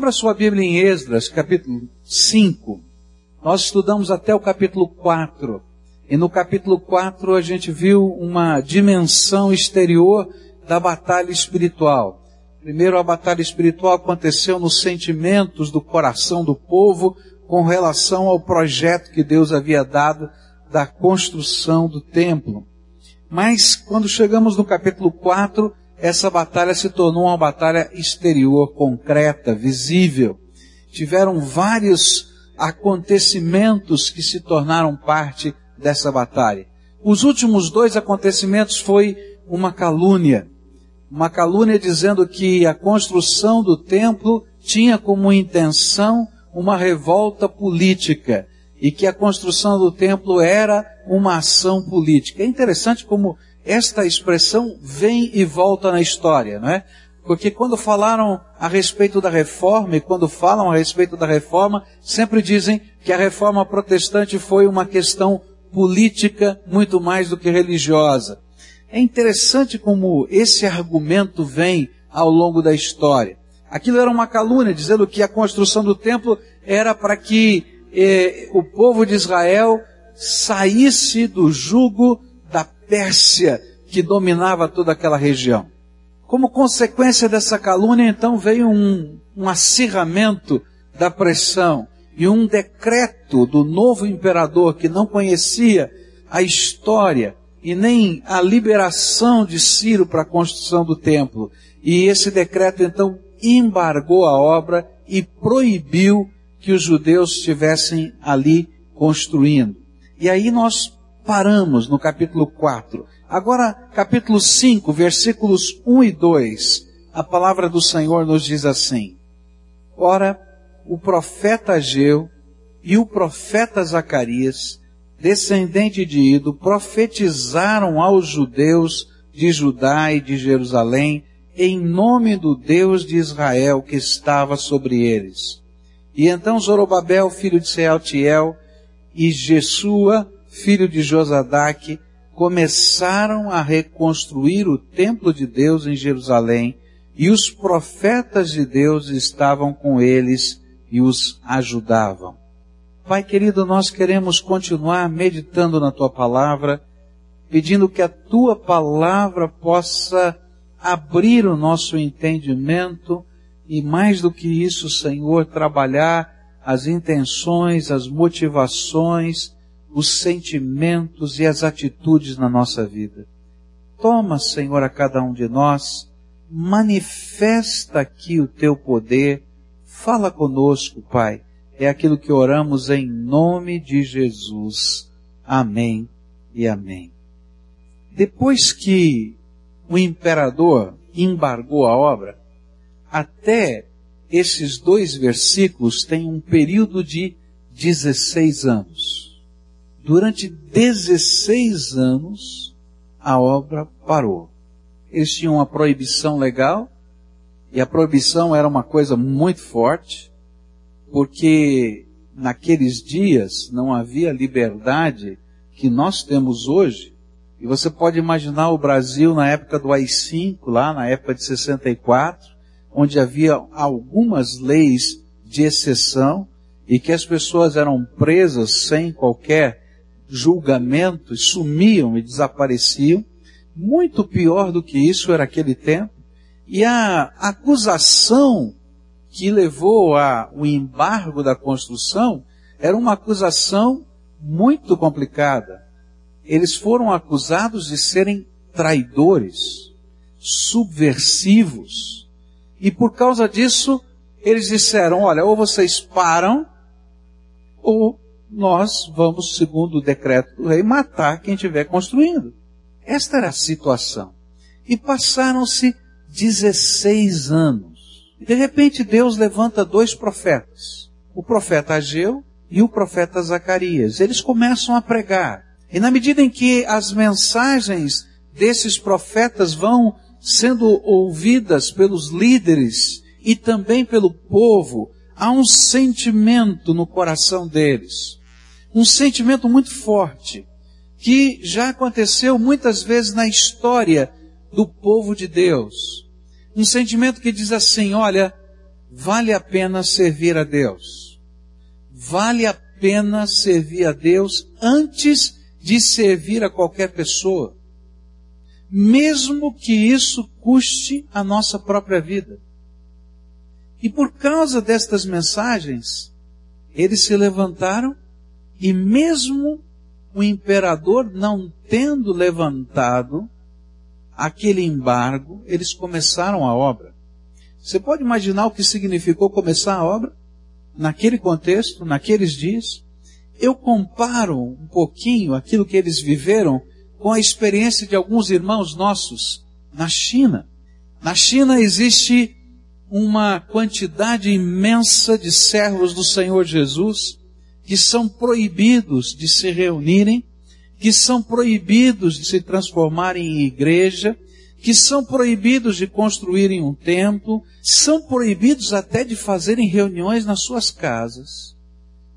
Abra sua Bíblia em Esdras, capítulo 5. Nós estudamos até o capítulo 4. E no capítulo 4 a gente viu uma dimensão exterior da batalha espiritual. Primeiro, a batalha espiritual aconteceu nos sentimentos do coração do povo com relação ao projeto que Deus havia dado da construção do templo. Mas quando chegamos no capítulo 4, essa batalha se tornou uma batalha exterior, concreta, visível. Tiveram vários acontecimentos que se tornaram parte dessa batalha. Os últimos dois acontecimentos foi uma calúnia. Uma calúnia dizendo que a construção do templo tinha como intenção uma revolta política e que a construção do templo era uma ação política. É interessante como esta expressão vem e volta na história, não é? Porque quando falaram a respeito da reforma e quando falam a respeito da reforma, sempre dizem que a reforma protestante foi uma questão política muito mais do que religiosa. É interessante como esse argumento vem ao longo da história. Aquilo era uma calúnia, dizendo que a construção do templo era para que eh, o povo de Israel saísse do jugo Pérsia que dominava toda aquela região. Como consequência dessa calúnia, então, veio um, um acirramento da pressão e um decreto do novo imperador que não conhecia a história e nem a liberação de Ciro para a construção do templo. E esse decreto, então, embargou a obra e proibiu que os judeus estivessem ali construindo. E aí nós paramos no capítulo 4. Agora, capítulo 5, versículos 1 e 2, a palavra do Senhor nos diz assim: Ora, o profeta Ageu e o profeta Zacarias, descendente de Ido, profetizaram aos judeus de Judá e de Jerusalém em nome do Deus de Israel que estava sobre eles e então Zorobabel, filho de Sealtiel, e Jesua, filho de Josadaque, começaram a reconstruir o templo de Deus em Jerusalém, e os profetas de Deus estavam com eles e os ajudavam. Pai querido, nós queremos continuar meditando na tua palavra, pedindo que a tua palavra possa abrir o nosso entendimento e mais do que isso, Senhor, trabalhar as intenções, as motivações, os sentimentos e as atitudes na nossa vida. Toma, Senhor, a cada um de nós, manifesta aqui o teu poder, fala conosco, Pai. É aquilo que oramos em nome de Jesus. Amém e amém. Depois que o imperador embargou a obra, até esses dois versículos tem um período de 16 anos. Durante 16 anos, a obra parou. Eles tinham uma proibição legal, e a proibição era uma coisa muito forte, porque naqueles dias não havia liberdade que nós temos hoje. E você pode imaginar o Brasil na época do AI-5, lá na época de 64, onde havia algumas leis de exceção e que as pessoas eram presas sem qualquer julgamento, e sumiam e desapareciam. Muito pior do que isso era aquele tempo. E a acusação que levou ao embargo da construção era uma acusação muito complicada. Eles foram acusados de serem traidores, subversivos, e por causa disso, eles disseram, olha, ou vocês param, ou nós vamos, segundo o decreto do rei, matar quem estiver construindo. Esta era a situação. E passaram-se 16 anos. De repente Deus levanta dois profetas. O profeta Ageu e o profeta Zacarias. Eles começam a pregar. E na medida em que as mensagens desses profetas vão sendo ouvidas pelos líderes e também pelo povo, há um sentimento no coração deles. Um sentimento muito forte, que já aconteceu muitas vezes na história do povo de Deus. Um sentimento que diz assim, olha, vale a pena servir a Deus. Vale a pena servir a Deus antes de servir a qualquer pessoa. Mesmo que isso custe a nossa própria vida. E por causa destas mensagens, eles se levantaram e mesmo o imperador não tendo levantado aquele embargo, eles começaram a obra. Você pode imaginar o que significou começar a obra? Naquele contexto, naqueles dias? Eu comparo um pouquinho aquilo que eles viveram com a experiência de alguns irmãos nossos na China. Na China existe uma quantidade imensa de servos do Senhor Jesus que são proibidos de se reunirem, que são proibidos de se transformarem em igreja, que são proibidos de construírem um templo, são proibidos até de fazerem reuniões nas suas casas.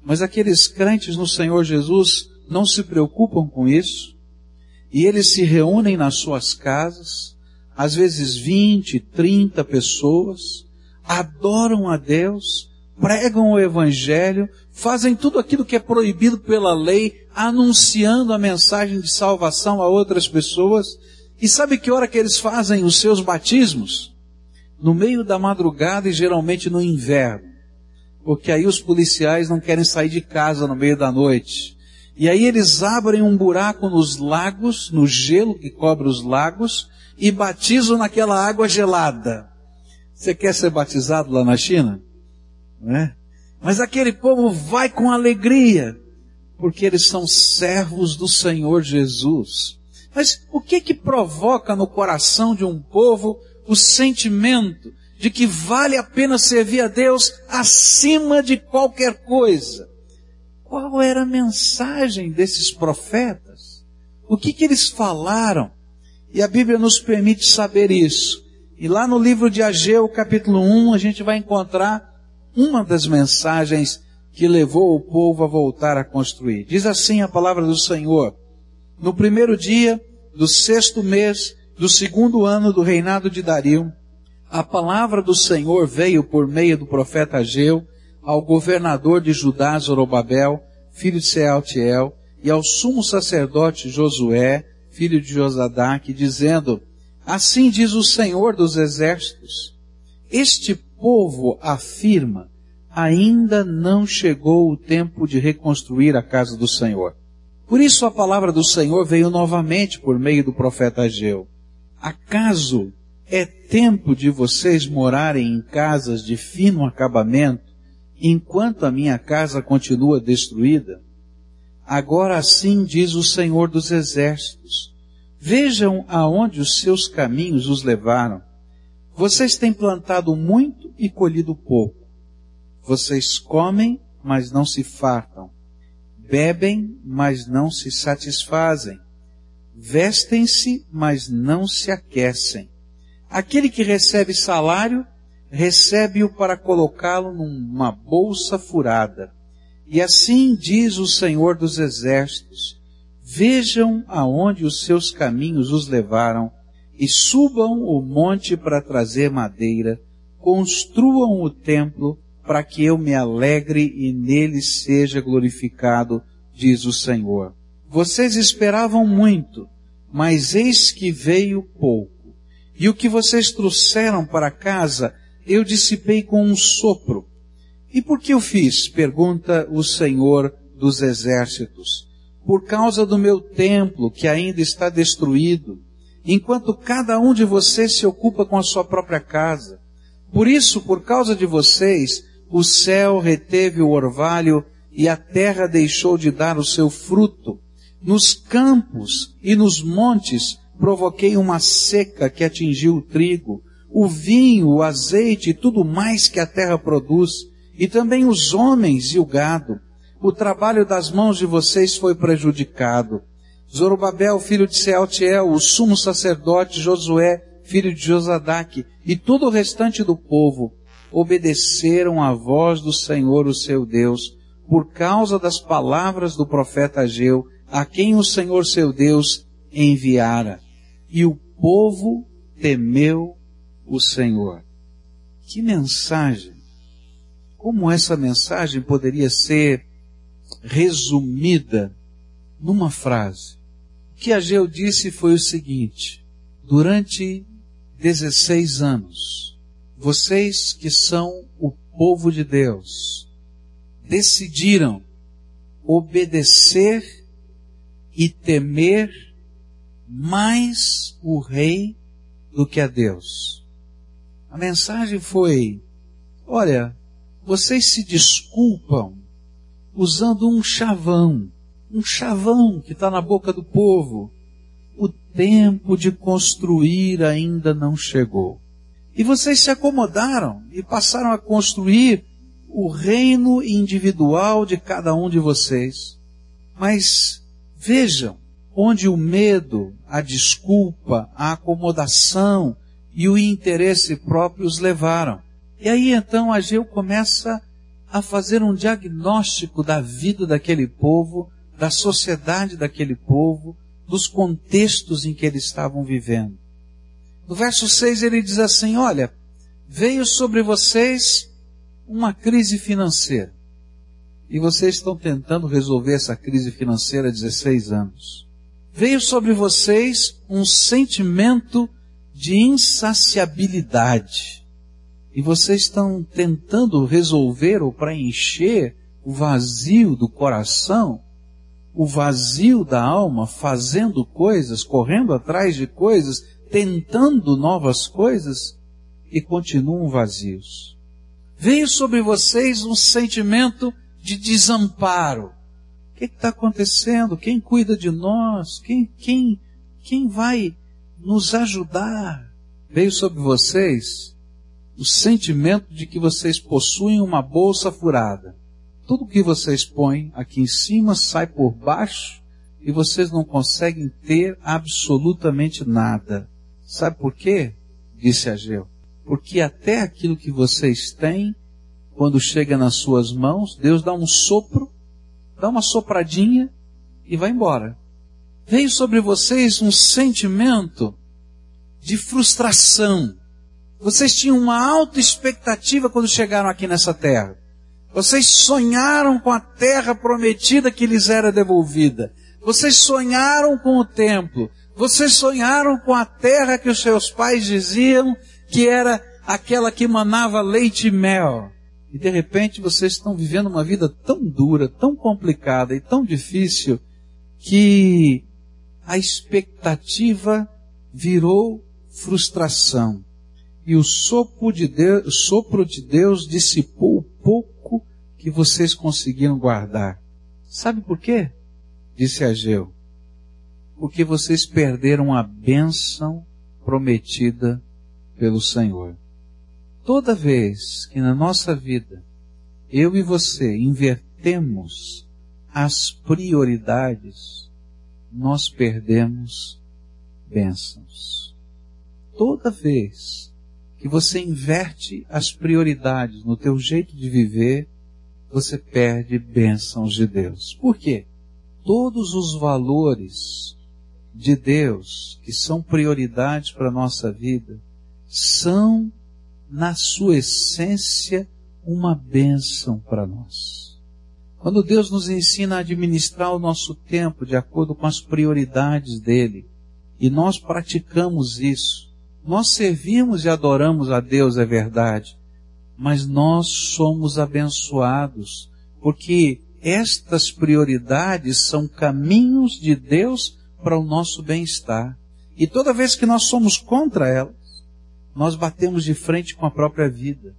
Mas aqueles crentes no Senhor Jesus não se preocupam com isso, e eles se reúnem nas suas casas, às vezes 20, 30 pessoas, adoram a Deus, pregam o Evangelho, fazem tudo aquilo que é proibido pela lei, anunciando a mensagem de salvação a outras pessoas. E sabe que hora que eles fazem os seus batismos? No meio da madrugada e geralmente no inverno. Porque aí os policiais não querem sair de casa no meio da noite. E aí eles abrem um buraco nos lagos, no gelo que cobre os lagos, e batizam naquela água gelada. Você quer ser batizado lá na China? Não é? Mas aquele povo vai com alegria, porque eles são servos do Senhor Jesus. Mas o que que provoca no coração de um povo o sentimento de que vale a pena servir a Deus acima de qualquer coisa? Qual era a mensagem desses profetas? O que que eles falaram? E a Bíblia nos permite saber isso. E lá no livro de Ageu, capítulo 1, a gente vai encontrar uma das mensagens que levou o povo a voltar a construir. Diz assim a palavra do Senhor. No primeiro dia do sexto mês do segundo ano do reinado de Dario, a palavra do Senhor veio por meio do profeta Ageu ao governador de Judá, Zorobabel, filho de Sealtiel, e ao sumo sacerdote Josué, filho de Josadaque, dizendo, Assim diz o Senhor dos exércitos, este povo afirma, ainda não chegou o tempo de reconstruir a casa do Senhor. Por isso a palavra do Senhor veio novamente por meio do profeta Ageu. Acaso é tempo de vocês morarem em casas de fino acabamento, enquanto a minha casa continua destruída? Agora assim diz o Senhor dos Exércitos. Vejam aonde os seus caminhos os levaram. Vocês têm plantado muito e colhido pouco. Vocês comem, mas não se fartam. Bebem, mas não se satisfazem. Vestem-se, mas não se aquecem. Aquele que recebe salário, recebe-o para colocá-lo numa bolsa furada. E assim diz o Senhor dos Exércitos, vejam aonde os seus caminhos os levaram, e subam o monte para trazer madeira, construam o templo, para que eu me alegre e nele seja glorificado, diz o Senhor. Vocês esperavam muito, mas eis que veio pouco. E o que vocês trouxeram para casa, eu dissipei com um sopro. E por que eu fiz? Pergunta o Senhor dos exércitos. Por causa do meu templo, que ainda está destruído, enquanto cada um de vocês se ocupa com a sua própria casa. Por isso, por causa de vocês, o céu reteve o orvalho e a terra deixou de dar o seu fruto. Nos campos e nos montes provoquei uma seca que atingiu o trigo, o vinho, o azeite e tudo mais que a terra produz, e também os homens e o gado. O trabalho das mãos de vocês foi prejudicado. Zorobabel, filho de Sealtiel, o sumo sacerdote Josué, filho de Josadaque, e todo o restante do povo, obedeceram à voz do Senhor, o seu Deus, por causa das palavras do profeta Ageu, a quem o Senhor seu Deus enviara. E o povo temeu o Senhor. Que mensagem como essa mensagem poderia ser resumida numa frase. Que Ageu disse foi o seguinte: durante 16 anos, vocês que são o povo de Deus, decidiram obedecer e temer mais o rei do que a Deus. A mensagem foi: olha, vocês se desculpam usando um chavão, um chavão que está na boca do povo. O tempo de construir ainda não chegou. E vocês se acomodaram e passaram a construir o reino individual de cada um de vocês. Mas vejam, onde o medo, a desculpa, a acomodação e o interesse próprio os levaram. E aí então Ageu começa a fazer um diagnóstico da vida daquele povo, da sociedade daquele povo, dos contextos em que eles estavam vivendo. No verso 6 ele diz assim: Olha, veio sobre vocês uma crise financeira. E vocês estão tentando resolver essa crise financeira há 16 anos. Veio sobre vocês um sentimento de insaciabilidade. E vocês estão tentando resolver ou preencher o vazio do coração, o vazio da alma, fazendo coisas, correndo atrás de coisas, tentando novas coisas e continuam vazios. Veio sobre vocês um sentimento de desamparo. O que está acontecendo? Quem cuida de nós? Quem, quem, quem vai nos ajudar? Veio sobre vocês o sentimento de que vocês possuem uma bolsa furada. Tudo que vocês põem aqui em cima sai por baixo e vocês não conseguem ter absolutamente nada. Sabe por quê? Disse Ageu. Porque até aquilo que vocês têm, quando chega nas suas mãos, Deus dá um sopro, dá uma sopradinha e vai embora. Veio sobre vocês um sentimento de frustração. Vocês tinham uma alta expectativa quando chegaram aqui nessa terra. Vocês sonharam com a terra prometida que lhes era devolvida. Vocês sonharam com o templo. Vocês sonharam com a terra que os seus pais diziam que era aquela que manava leite e mel. E de repente vocês estão vivendo uma vida tão dura, tão complicada e tão difícil que a expectativa virou frustração. E o sopro de Deus, sopro de Deus dissipou o pouco que vocês conseguiram guardar. Sabe por quê? Disse Ageu. Porque vocês perderam a bênção prometida pelo Senhor. Toda vez que na nossa vida eu e você invertemos as prioridades, nós perdemos bênçãos. Toda vez que você inverte as prioridades no teu jeito de viver, você perde bênçãos de Deus. Por quê? Todos os valores de Deus que são prioridades para a nossa vida são, na sua essência, uma bênção para nós. Quando Deus nos ensina a administrar o nosso tempo de acordo com as prioridades dele, e nós praticamos isso, nós servimos e adoramos a Deus, é verdade, mas nós somos abençoados, porque estas prioridades são caminhos de Deus para o nosso bem-estar. E toda vez que nós somos contra elas, nós batemos de frente com a própria vida.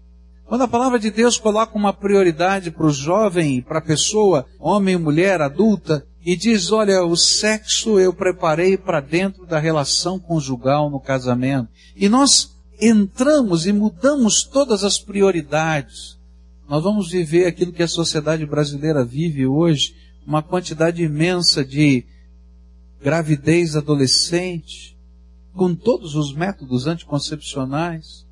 Quando a palavra de Deus coloca uma prioridade para o jovem, para a pessoa, homem, mulher, adulta, e diz, olha, o sexo eu preparei para dentro da relação conjugal no casamento. E nós entramos e mudamos todas as prioridades. Nós vamos viver aquilo que a sociedade brasileira vive hoje, uma quantidade imensa de gravidez adolescente, com todos os métodos anticoncepcionais.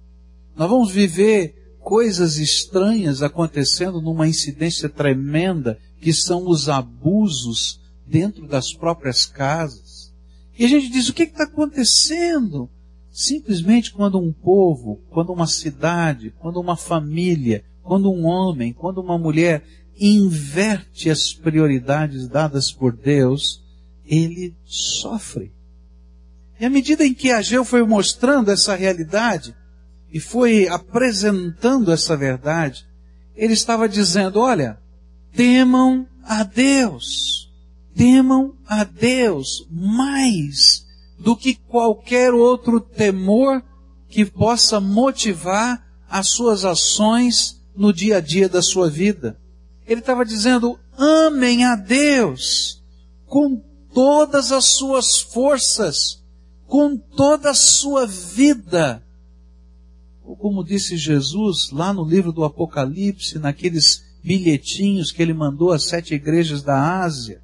Nós vamos viver coisas estranhas acontecendo numa incidência tremenda, que são os abusos dentro das próprias casas. E a gente diz, o que está acontecendo? Simplesmente quando um povo, quando uma cidade, quando uma família quando um homem, quando uma mulher inverte as prioridades dadas por Deus, ele sofre. E à medida em que Ageu foi mostrando essa realidade e foi apresentando essa verdade, ele estava dizendo, olha, temam a Deus. Temam a Deus mais do que qualquer outro temor que possa motivar as suas ações no dia a dia da sua vida. Ele estava dizendo, amem a Deus com todas as suas forças, com toda a sua vida. Ou como disse Jesus lá no livro do Apocalipse, naqueles bilhetinhos que ele mandou às sete igrejas da Ásia,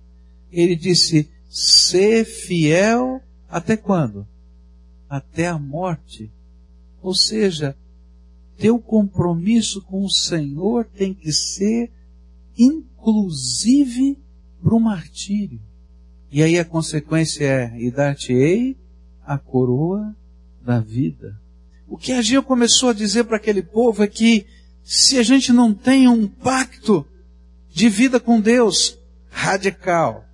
ele disse, ser fiel até quando? Até a morte. Ou seja, teu compromisso com o Senhor tem que ser inclusive para o martírio. E aí a consequência é, e dar-te-ei a coroa da vida. O que Ageu começou a dizer para aquele povo é que se a gente não tem um pacto de vida com Deus radical,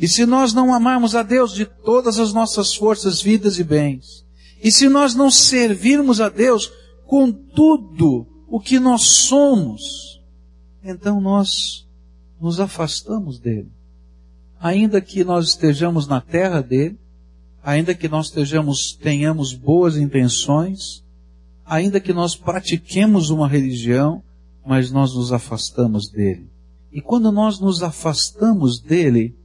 e se nós não amarmos a Deus de todas as nossas forças, vidas e bens, e se nós não servirmos a Deus com tudo o que nós somos, então nós nos afastamos dele. Ainda que nós estejamos na terra dele, ainda que nós estejamos, tenhamos boas intenções, ainda que nós pratiquemos uma religião, mas nós nos afastamos dele. E quando nós nos afastamos dele,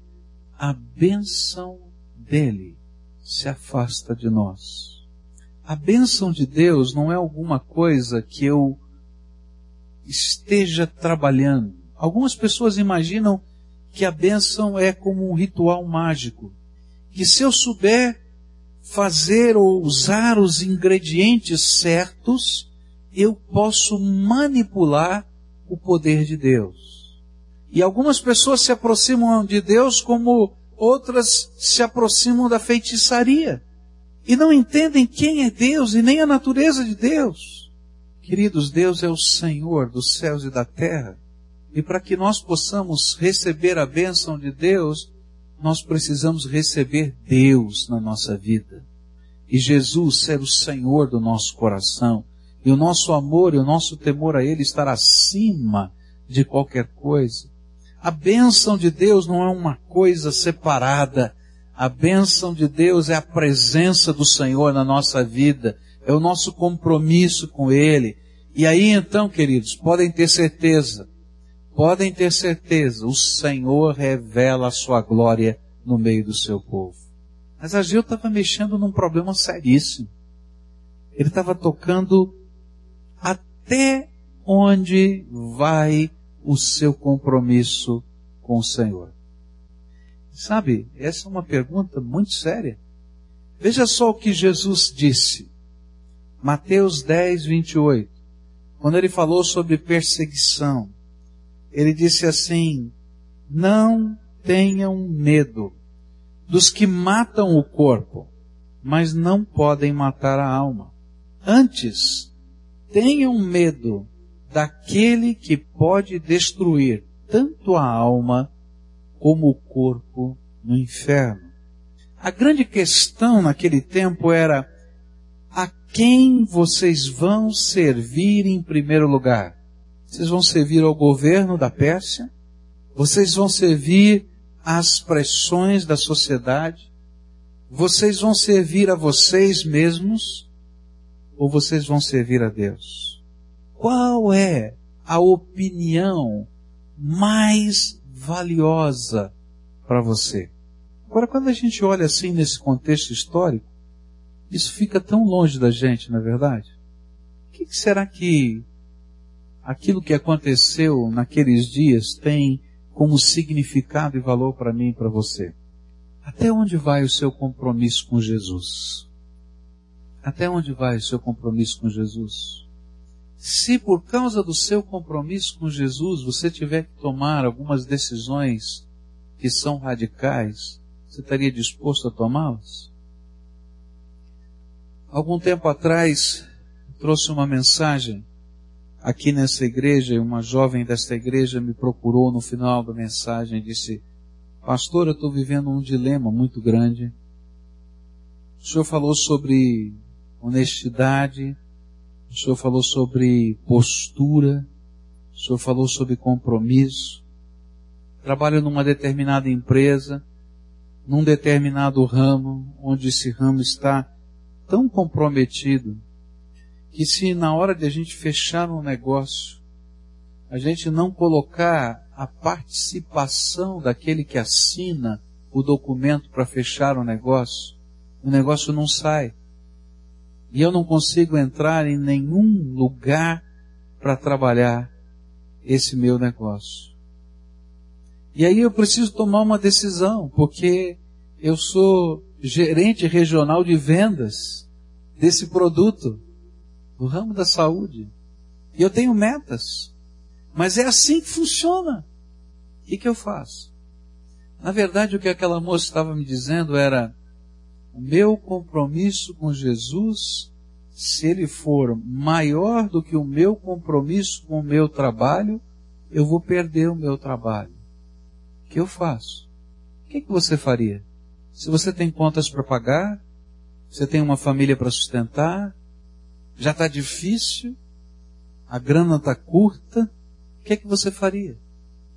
a bênção dele se afasta de nós. A bênção de Deus não é alguma coisa que eu esteja trabalhando. Algumas pessoas imaginam que a bênção é como um ritual mágico. Que se eu souber fazer ou usar os ingredientes certos, eu posso manipular o poder de Deus. E algumas pessoas se aproximam de Deus como outras se aproximam da feitiçaria e não entendem quem é Deus e nem a natureza de Deus. Queridos, Deus é o Senhor dos céus e da terra. E para que nós possamos receber a bênção de Deus, nós precisamos receber Deus na nossa vida. E Jesus ser o Senhor do nosso coração. E o nosso amor e o nosso temor a Ele estar acima de qualquer coisa. A bênção de Deus não é uma coisa separada a bênção de Deus é a presença do Senhor na nossa vida, é o nosso compromisso com Ele. E aí então, queridos, podem ter certeza, podem ter certeza, o Senhor revela a sua glória no meio do seu povo. Mas Ageu estava mexendo num problema seríssimo. Ele estava tocando até onde vai o seu compromisso com o Senhor. Sabe, essa é uma pergunta muito séria. Veja só o que Jesus disse. Mateus 10, 28. Quando ele falou sobre perseguição, ele disse assim: Não tenham medo dos que matam o corpo, mas não podem matar a alma. Antes, tenham medo daquele que pode destruir tanto a alma como o corpo no inferno. A grande questão naquele tempo era a quem vocês vão servir em primeiro lugar? Vocês vão servir ao governo da Pérsia? Vocês vão servir às pressões da sociedade? Vocês vão servir a vocês mesmos? Ou vocês vão servir a Deus? Qual é a opinião mais valiosa para você. Agora, quando a gente olha assim nesse contexto histórico, isso fica tão longe da gente, não é verdade? O que será que aquilo que aconteceu naqueles dias tem como significado e valor para mim e para você? Até onde vai o seu compromisso com Jesus? Até onde vai o seu compromisso com Jesus? Se por causa do seu compromisso com Jesus você tiver que tomar algumas decisões que são radicais, você estaria disposto a tomá-las? Algum tempo atrás, trouxe uma mensagem aqui nessa igreja, uma jovem desta igreja me procurou no final da mensagem e disse, pastor, eu estou vivendo um dilema muito grande. O senhor falou sobre honestidade, o senhor falou sobre postura, o senhor falou sobre compromisso. Trabalho numa determinada empresa, num determinado ramo, onde esse ramo está tão comprometido que se na hora de a gente fechar um negócio, a gente não colocar a participação daquele que assina o documento para fechar o negócio, o negócio não sai. E eu não consigo entrar em nenhum lugar para trabalhar esse meu negócio. E aí eu preciso tomar uma decisão, porque eu sou gerente regional de vendas desse produto no ramo da saúde. E eu tenho metas. Mas é assim que funciona. O que, que eu faço? Na verdade, o que aquela moça estava me dizendo era, o meu compromisso com Jesus, se ele for maior do que o meu compromisso com o meu trabalho, eu vou perder o meu trabalho. O que eu faço? O que, que você faria? Se você tem contas para pagar, você tem uma família para sustentar, já está difícil, a grana está curta, o que é que você faria?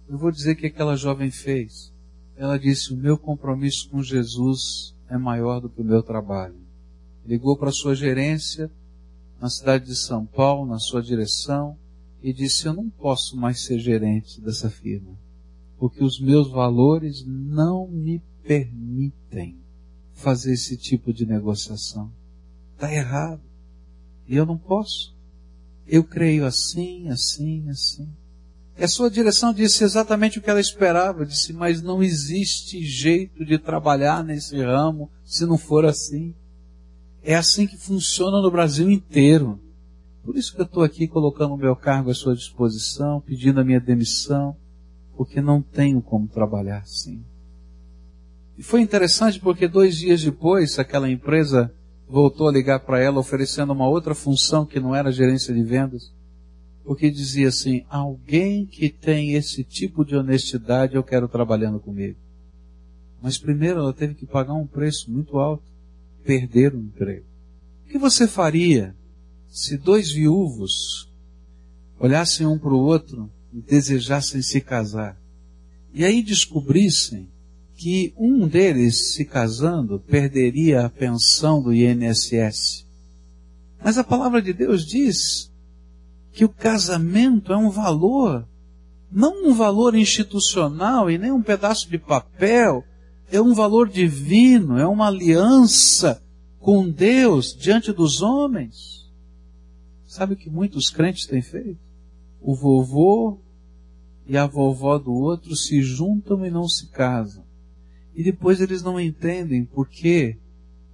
Eu vou dizer o que aquela jovem fez. Ela disse: O meu compromisso com Jesus é maior do que o meu trabalho. Ligou para a sua gerência na cidade de São Paulo, na sua direção, e disse: Eu não posso mais ser gerente dessa firma, porque os meus valores não me permitem fazer esse tipo de negociação. Está errado. E eu não posso. Eu creio assim, assim, assim. E a sua direção disse exatamente o que ela esperava. Disse, mas não existe jeito de trabalhar nesse ramo se não for assim. É assim que funciona no Brasil inteiro. Por isso que eu estou aqui colocando o meu cargo à sua disposição, pedindo a minha demissão, porque não tenho como trabalhar assim. E foi interessante porque dois dias depois, aquela empresa voltou a ligar para ela oferecendo uma outra função que não era gerência de vendas, porque dizia assim: alguém que tem esse tipo de honestidade eu quero trabalhando comigo. Mas primeiro ela teve que pagar um preço muito alto, perder o emprego. O que você faria se dois viúvos olhassem um para o outro e desejassem se casar? E aí descobrissem que um deles, se casando, perderia a pensão do INSS. Mas a palavra de Deus diz que o casamento é um valor, não um valor institucional e nem um pedaço de papel, é um valor divino, é uma aliança com Deus diante dos homens. Sabe o que muitos crentes têm feito? O vovô e a vovó do outro se juntam e não se casam. E depois eles não entendem por que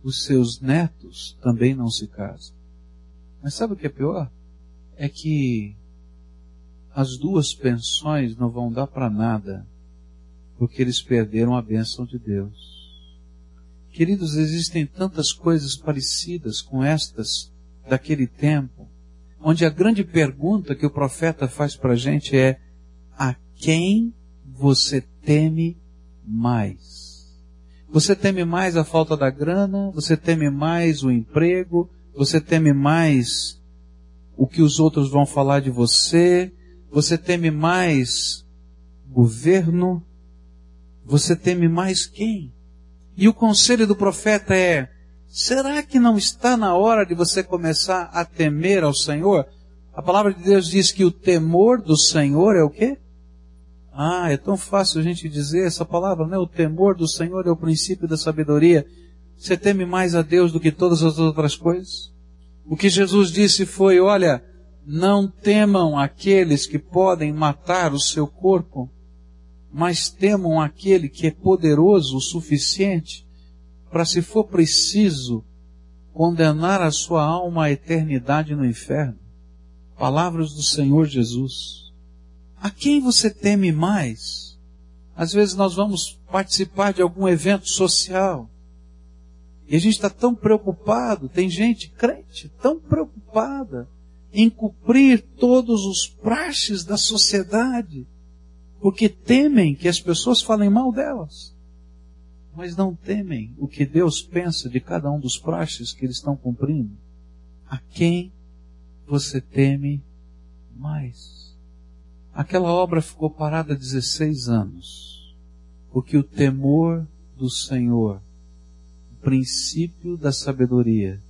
os seus netos também não se casam. Mas sabe o que é pior? É que as duas pensões não vão dar para nada, porque eles perderam a bênção de Deus. Queridos, existem tantas coisas parecidas com estas daquele tempo, onde a grande pergunta que o profeta faz para a gente é: a quem você teme mais? Você teme mais a falta da grana, você teme mais o emprego, você teme mais o que os outros vão falar de você, você teme mais governo, você teme mais quem? E o conselho do profeta é, será que não está na hora de você começar a temer ao Senhor? A palavra de Deus diz que o temor do Senhor é o quê? Ah, é tão fácil a gente dizer essa palavra, né? O temor do Senhor é o princípio da sabedoria. Você teme mais a Deus do que todas as outras coisas? O que Jesus disse foi, olha, não temam aqueles que podem matar o seu corpo, mas temam aquele que é poderoso o suficiente para, se for preciso, condenar a sua alma à eternidade no inferno. Palavras do Senhor Jesus. A quem você teme mais? Às vezes nós vamos participar de algum evento social e a gente está tão preocupado, tem gente crente tão preocupada em cumprir todos os praxes da sociedade, porque temem que as pessoas falem mal delas, mas não temem o que Deus pensa de cada um dos praxes que eles estão cumprindo. A quem você teme mais? Aquela obra ficou parada 16 anos, porque o temor do Senhor, princípio da sabedoria,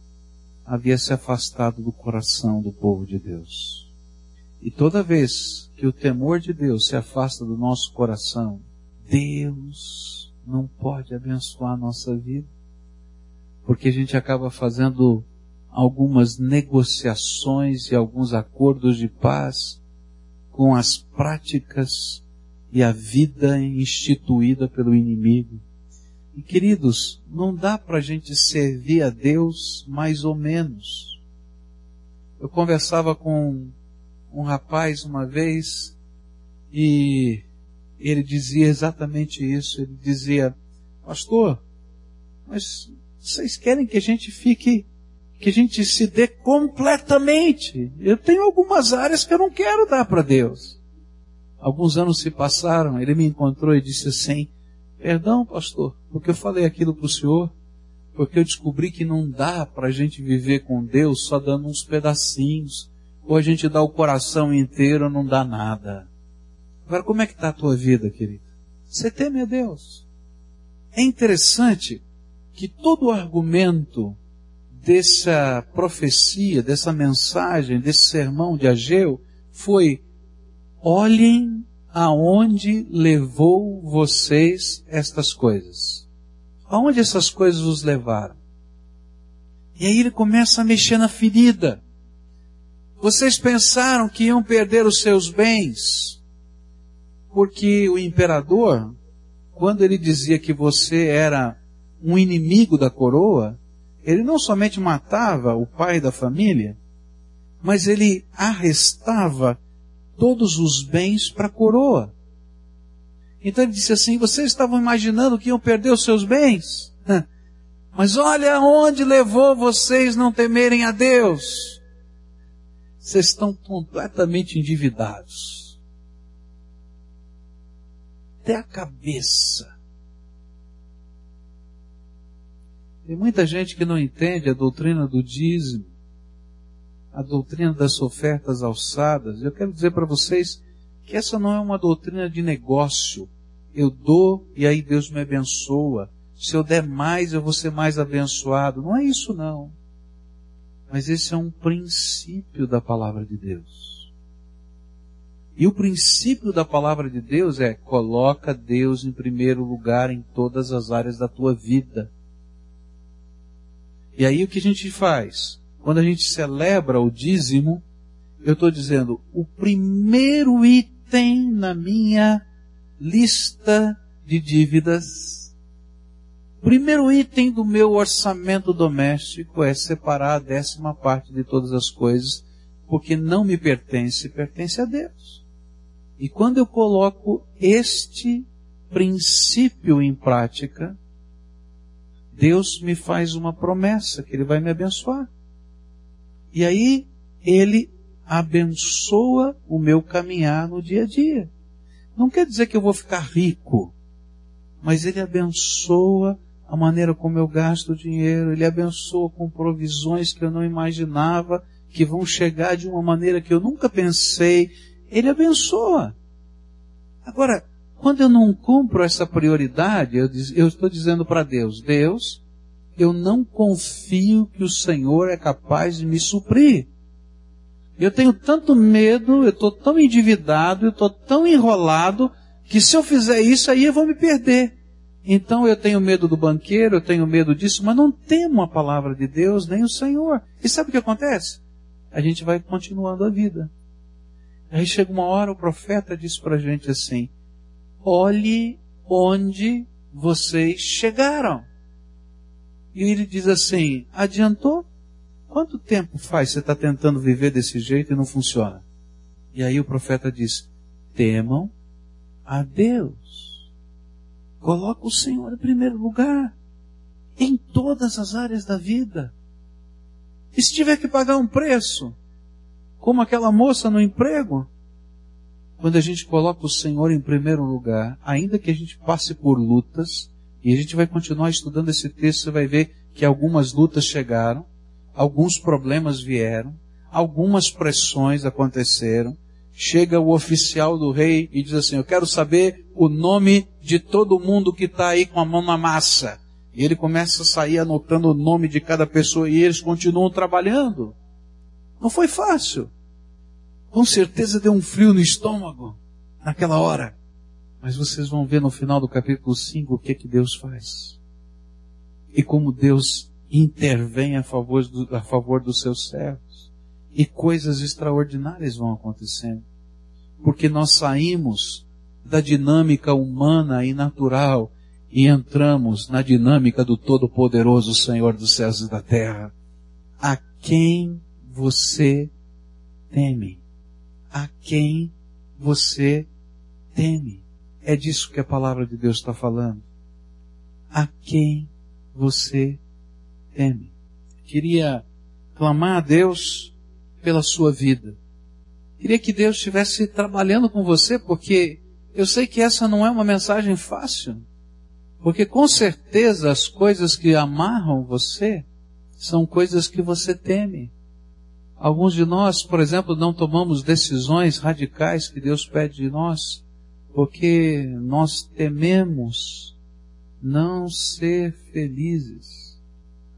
havia se afastado do coração do povo de Deus. E toda vez que o temor de Deus se afasta do nosso coração, Deus não pode abençoar a nossa vida, porque a gente acaba fazendo algumas negociações e alguns acordos de paz com as práticas e a vida instituída pelo inimigo. E queridos, não dá para a gente servir a Deus mais ou menos. Eu conversava com um rapaz uma vez e ele dizia exatamente isso. Ele dizia, pastor, mas vocês querem que a gente fique, que a gente se dê completamente. Eu tenho algumas áreas que eu não quero dar para Deus. Alguns anos se passaram, ele me encontrou e disse assim, Perdão, pastor, porque eu falei aquilo para o senhor, porque eu descobri que não dá para a gente viver com Deus só dando uns pedacinhos, ou a gente dá o coração inteiro, não dá nada. Agora, como é que está a tua vida, querido? Você teme a Deus. É interessante que todo o argumento dessa profecia, dessa mensagem, desse sermão de Ageu foi olhem aonde levou vocês estas coisas? Aonde essas coisas os levaram? E aí ele começa a mexer na ferida. Vocês pensaram que iam perder os seus bens, porque o imperador, quando ele dizia que você era um inimigo da coroa, ele não somente matava o pai da família, mas ele arrestava todos os bens para a coroa. Então ele disse assim: vocês estavam imaginando que iam perder os seus bens? Mas olha onde levou vocês não temerem a Deus. Vocês estão completamente endividados. Até a cabeça. Tem muita gente que não entende a doutrina do dízimo a doutrina das ofertas alçadas, eu quero dizer para vocês que essa não é uma doutrina de negócio. Eu dou e aí Deus me abençoa. Se eu der mais, eu vou ser mais abençoado. Não é isso não. Mas esse é um princípio da palavra de Deus. E o princípio da palavra de Deus é coloca Deus em primeiro lugar em todas as áreas da tua vida. E aí o que a gente faz? Quando a gente celebra o dízimo, eu estou dizendo, o primeiro item na minha lista de dívidas, o primeiro item do meu orçamento doméstico é separar a décima parte de todas as coisas, porque não me pertence, pertence a Deus. E quando eu coloco este princípio em prática, Deus me faz uma promessa que Ele vai me abençoar. E aí ele abençoa o meu caminhar no dia a dia. Não quer dizer que eu vou ficar rico, mas ele abençoa a maneira como eu gasto dinheiro, ele abençoa com provisões que eu não imaginava, que vão chegar de uma maneira que eu nunca pensei. Ele abençoa. Agora, quando eu não cumpro essa prioridade, eu, eu estou dizendo para Deus, Deus, eu não confio que o Senhor é capaz de me suprir. Eu tenho tanto medo, eu estou tão endividado, eu estou tão enrolado, que se eu fizer isso aí eu vou me perder. Então eu tenho medo do banqueiro, eu tenho medo disso, mas não temo a palavra de Deus nem o Senhor. E sabe o que acontece? A gente vai continuando a vida. Aí chega uma hora, o profeta diz para a gente assim: olhe onde vocês chegaram. E ele diz assim: adiantou? Quanto tempo faz você está tentando viver desse jeito e não funciona? E aí o profeta diz: temam a Deus. Coloca o Senhor em primeiro lugar. Em todas as áreas da vida. E se tiver que pagar um preço, como aquela moça no emprego. Quando a gente coloca o Senhor em primeiro lugar, ainda que a gente passe por lutas, e a gente vai continuar estudando esse texto, você vai ver que algumas lutas chegaram, alguns problemas vieram, algumas pressões aconteceram. Chega o oficial do rei e diz assim, eu quero saber o nome de todo mundo que está aí com a mão na massa. E ele começa a sair anotando o nome de cada pessoa e eles continuam trabalhando. Não foi fácil. Com certeza deu um frio no estômago naquela hora. Mas vocês vão ver no final do capítulo 5 o que que Deus faz. E como Deus intervém a favor, do, a favor dos seus servos. E coisas extraordinárias vão acontecendo. Porque nós saímos da dinâmica humana e natural e entramos na dinâmica do Todo-Poderoso Senhor dos céus e da terra. A quem você teme? A quem você teme? É disso que a palavra de Deus está falando. A quem você teme? Queria clamar a Deus pela sua vida. Queria que Deus estivesse trabalhando com você, porque eu sei que essa não é uma mensagem fácil. Porque com certeza as coisas que amarram você são coisas que você teme. Alguns de nós, por exemplo, não tomamos decisões radicais que Deus pede de nós, porque nós tememos não ser felizes.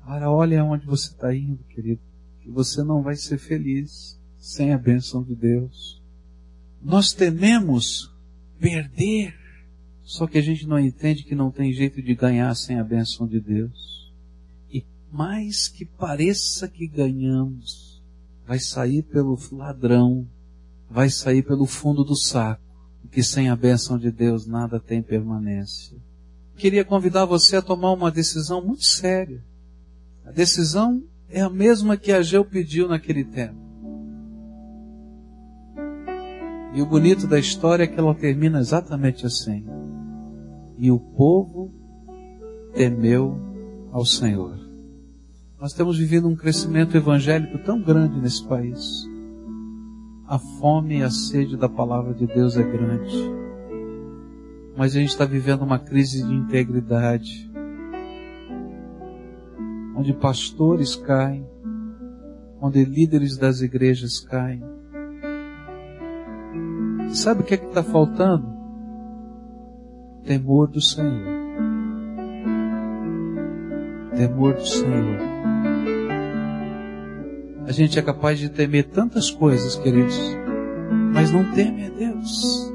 Agora olha onde você está indo, querido, que você não vai ser feliz sem a bênção de Deus. Nós tememos perder só que a gente não entende que não tem jeito de ganhar sem a bênção de Deus. E mais que pareça que ganhamos, vai sair pelo ladrão, vai sair pelo fundo do saco, que sem a bênção de Deus nada tem permanência. Queria convidar você a tomar uma decisão muito séria. A decisão é a mesma que Ageu pediu naquele tempo. E o bonito da história é que ela termina exatamente assim e o povo temeu ao Senhor. Nós temos vivido um crescimento evangélico tão grande nesse país. A fome e a sede da palavra de Deus é grande. Mas a gente está vivendo uma crise de integridade. Onde pastores caem, onde líderes das igrejas caem. Sabe o que é que está faltando? temor do Senhor. Temor do Senhor. A gente é capaz de temer tantas coisas, queridos, mas não teme a Deus.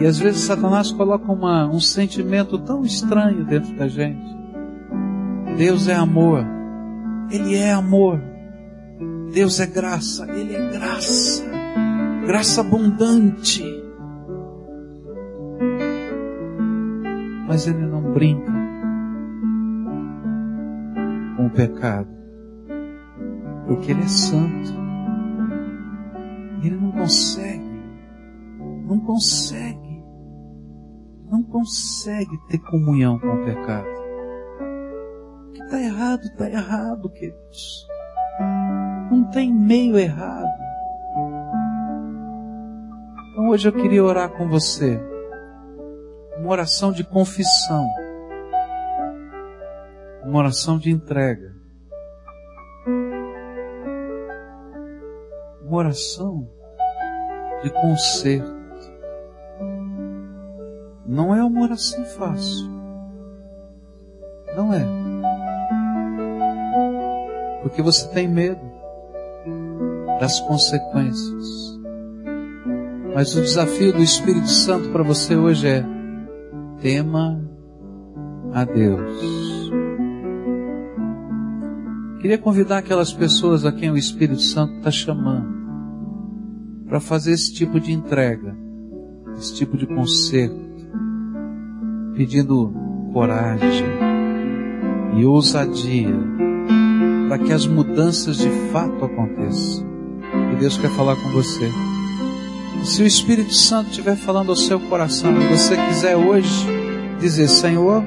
E às vezes Satanás coloca uma, um sentimento tão estranho dentro da gente. Deus é amor. Ele é amor. Deus é graça. Ele é graça. Graça abundante. mas ele não brinca com o pecado, porque ele é santo. Ele não consegue, não consegue, não consegue ter comunhão com o pecado. O que está errado, está errado, queridos. Não tem meio errado. Então hoje eu queria orar com você uma oração de confissão, uma oração de entrega, uma oração de conserto. Não é uma oração fácil. Não é. Porque você tem medo das consequências. Mas o desafio do Espírito Santo para você hoje é tema a Deus. Queria convidar aquelas pessoas a quem o Espírito Santo está chamando para fazer esse tipo de entrega, esse tipo de conserto, pedindo coragem e ousadia para que as mudanças de fato aconteçam. E Deus quer falar com você. Se o Espírito Santo estiver falando ao seu coração e você quiser hoje dizer, Senhor,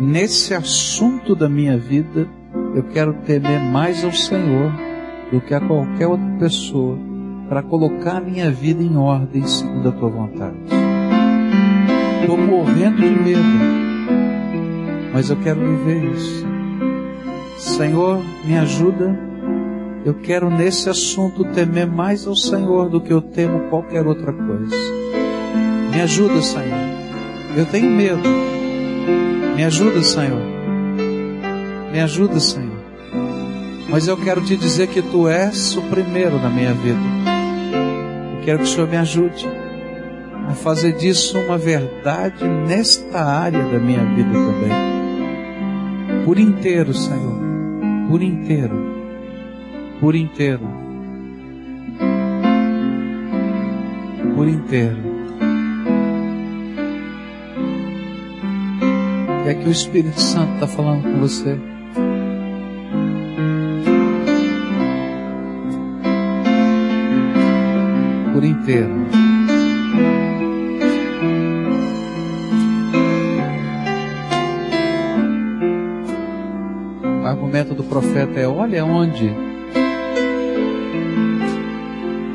nesse assunto da minha vida, eu quero temer mais ao Senhor, do que a qualquer outra pessoa para colocar a minha vida em ordem segundo a tua vontade. Estou morrendo de medo, mas eu quero viver isso. Senhor, me ajuda. Eu quero nesse assunto temer mais ao Senhor do que eu temo qualquer outra coisa. Me ajuda, Senhor. Eu tenho medo. Me ajuda, Senhor. Me ajuda, Senhor. Mas eu quero te dizer que tu és o primeiro na minha vida. Quero que o Senhor me ajude a fazer disso uma verdade nesta área da minha vida também. Por inteiro, Senhor. Por inteiro. Por inteiro. Por inteiro. É que o Espírito Santo está falando com você? Inteiro. O argumento do profeta é: olha onde,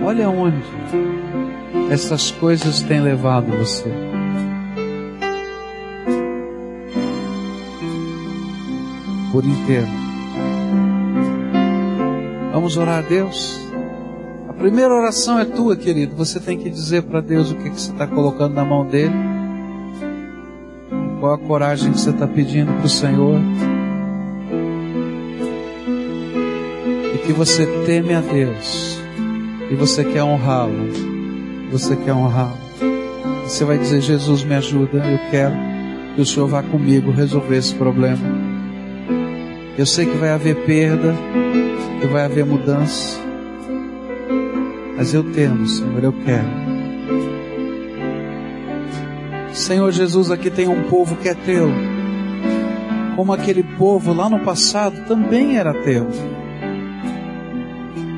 olha onde essas coisas têm levado você. Por inteiro. Vamos orar a Deus. Primeira oração é tua, querido. Você tem que dizer para Deus o que, que você está colocando na mão dele. Qual a coragem que você está pedindo para o Senhor. E que você teme a Deus. E você quer honrá-lo. Você quer honrá-lo. Você vai dizer: Jesus, me ajuda. Eu quero que o Senhor vá comigo resolver esse problema. Eu sei que vai haver perda, que vai haver mudança. Mas eu temo, Senhor, eu quero. Senhor Jesus, aqui tem um povo que é teu. Como aquele povo lá no passado também era teu.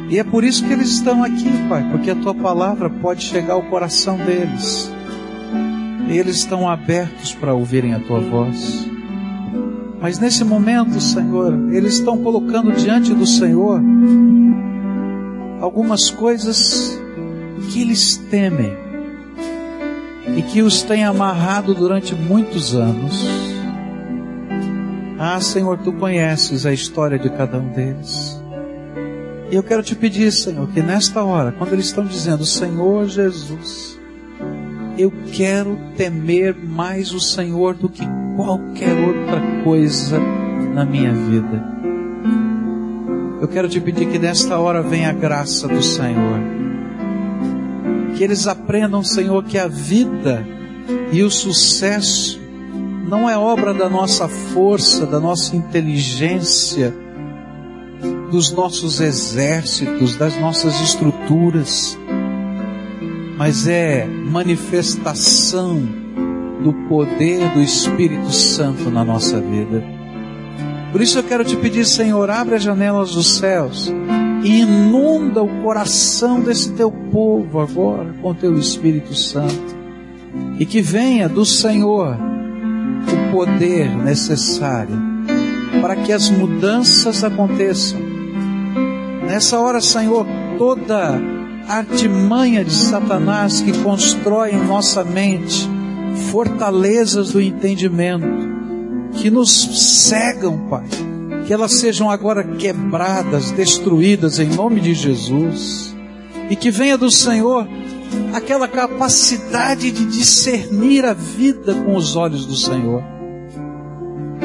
E é por isso que eles estão aqui, Pai, porque a tua palavra pode chegar ao coração deles. E eles estão abertos para ouvirem a tua voz. Mas nesse momento, Senhor, eles estão colocando diante do Senhor algumas coisas que eles temem e que os tem amarrado durante muitos anos. Ah, Senhor, tu conheces a história de cada um deles. E eu quero te pedir, Senhor, que nesta hora, quando eles estão dizendo, Senhor Jesus, eu quero temer mais o Senhor do que qualquer outra coisa na minha vida. Eu quero te pedir que nesta hora venha a graça do Senhor. Que eles aprendam, Senhor, que a vida e o sucesso não é obra da nossa força, da nossa inteligência, dos nossos exércitos, das nossas estruturas, mas é manifestação do poder do Espírito Santo na nossa vida. Por isso eu quero te pedir, Senhor, abre as janelas dos céus e inunda o coração desse teu povo agora com teu Espírito Santo. E que venha do Senhor o poder necessário para que as mudanças aconteçam. Nessa hora, Senhor, toda artimanha de Satanás que constrói em nossa mente fortalezas do entendimento que nos cegam, Pai. Que elas sejam agora quebradas, destruídas em nome de Jesus. E que venha do Senhor aquela capacidade de discernir a vida com os olhos do Senhor.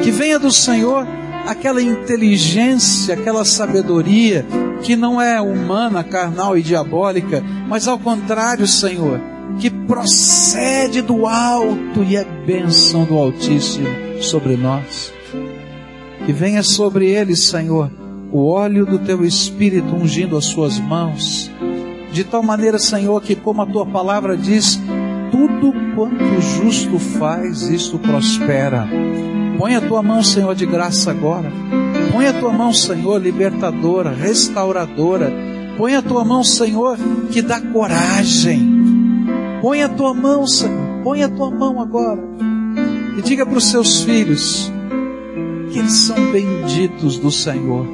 Que venha do Senhor aquela inteligência, aquela sabedoria que não é humana, carnal e diabólica, mas ao contrário, Senhor, que procede do alto e é bênção do Altíssimo sobre nós. Que venha sobre eles, Senhor, o óleo do teu Espírito ungindo as suas mãos, de tal maneira, Senhor, que como a tua palavra diz, tudo quanto o justo faz, isto prospera. Põe a tua mão, Senhor, de graça agora. Põe a tua mão, Senhor, libertadora, restauradora. Põe a tua mão, Senhor, que dá coragem. Põe a tua mão, Senhor. Põe a tua mão agora. E diga para os seus filhos que eles são benditos do Senhor.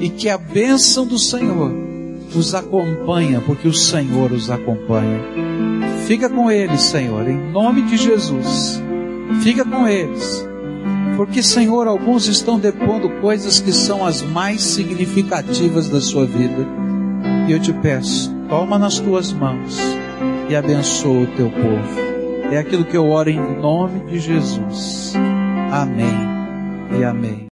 e que a bênção do Senhor os acompanha, porque o Senhor os acompanha. Fica com eles, Senhor, em nome de Jesus. Fica com eles. Porque, Senhor, alguns estão depondo coisas que são as mais significativas da sua vida. E eu te peço, toma nas tuas mãos e abençoa o teu povo. É aquilo que eu oro em nome de Jesus. Amém e amém.